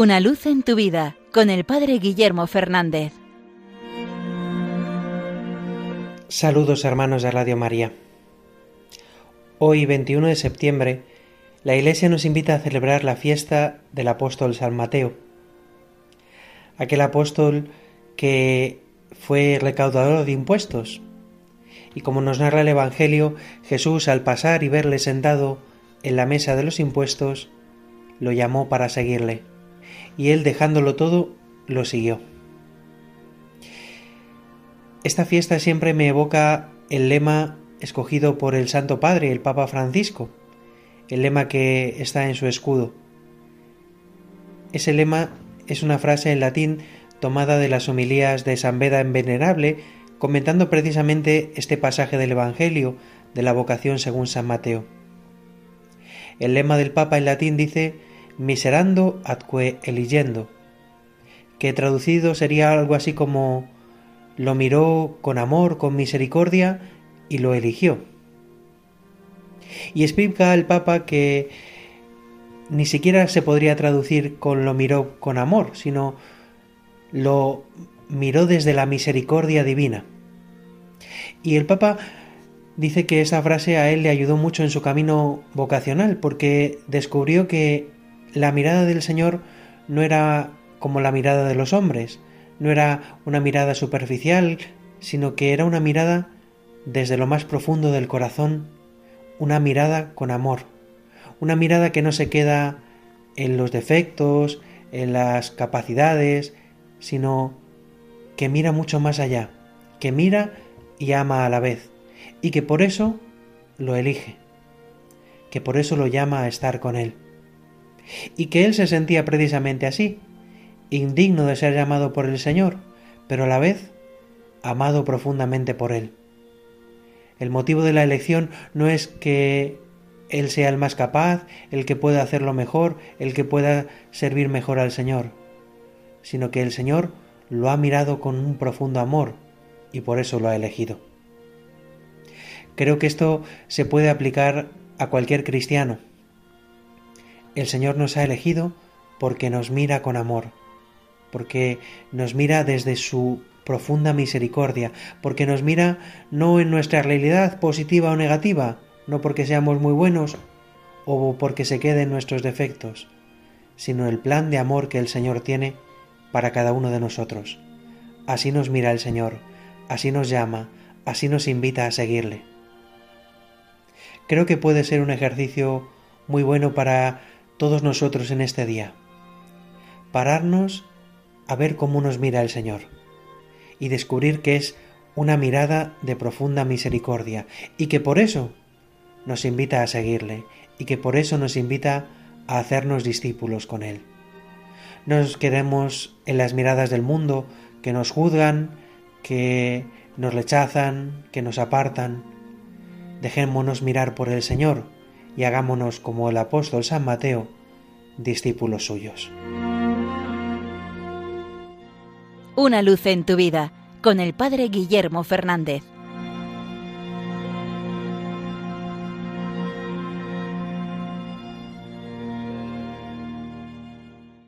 Una luz en tu vida con el Padre Guillermo Fernández. Saludos hermanos de Radio María. Hoy 21 de septiembre, la Iglesia nos invita a celebrar la fiesta del apóstol San Mateo. Aquel apóstol que fue recaudador de impuestos. Y como nos narra el Evangelio, Jesús al pasar y verle sentado en la mesa de los impuestos, lo llamó para seguirle y él dejándolo todo, lo siguió. Esta fiesta siempre me evoca el lema escogido por el Santo Padre, el Papa Francisco, el lema que está en su escudo. Ese lema es una frase en latín tomada de las homilías de San Beda en Venerable, comentando precisamente este pasaje del Evangelio de la vocación según San Mateo. El lema del Papa en latín dice miserando atque eligiendo, que traducido sería algo así como lo miró con amor, con misericordia y lo eligió. Y explica el Papa que ni siquiera se podría traducir con lo miró con amor, sino lo miró desde la misericordia divina. Y el Papa dice que esa frase a él le ayudó mucho en su camino vocacional, porque descubrió que la mirada del Señor no era como la mirada de los hombres, no era una mirada superficial, sino que era una mirada desde lo más profundo del corazón, una mirada con amor, una mirada que no se queda en los defectos, en las capacidades, sino que mira mucho más allá, que mira y ama a la vez, y que por eso lo elige, que por eso lo llama a estar con él y que él se sentía precisamente así, indigno de ser llamado por el Señor, pero a la vez amado profundamente por él. El motivo de la elección no es que él sea el más capaz, el que pueda hacerlo mejor, el que pueda servir mejor al Señor, sino que el Señor lo ha mirado con un profundo amor y por eso lo ha elegido. Creo que esto se puede aplicar a cualquier cristiano, el Señor nos ha elegido porque nos mira con amor, porque nos mira desde su profunda misericordia, porque nos mira no en nuestra realidad positiva o negativa, no porque seamos muy buenos o porque se queden nuestros defectos, sino el plan de amor que el Señor tiene para cada uno de nosotros. Así nos mira el Señor, así nos llama, así nos invita a seguirle. Creo que puede ser un ejercicio muy bueno para todos nosotros en este día. Pararnos a ver cómo nos mira el Señor y descubrir que es una mirada de profunda misericordia y que por eso nos invita a seguirle y que por eso nos invita a hacernos discípulos con Él. No nos quedemos en las miradas del mundo que nos juzgan, que nos rechazan, que nos apartan. Dejémonos mirar por el Señor y hagámonos como el apóstol San Mateo, discípulos suyos. Una luz en tu vida con el Padre Guillermo Fernández.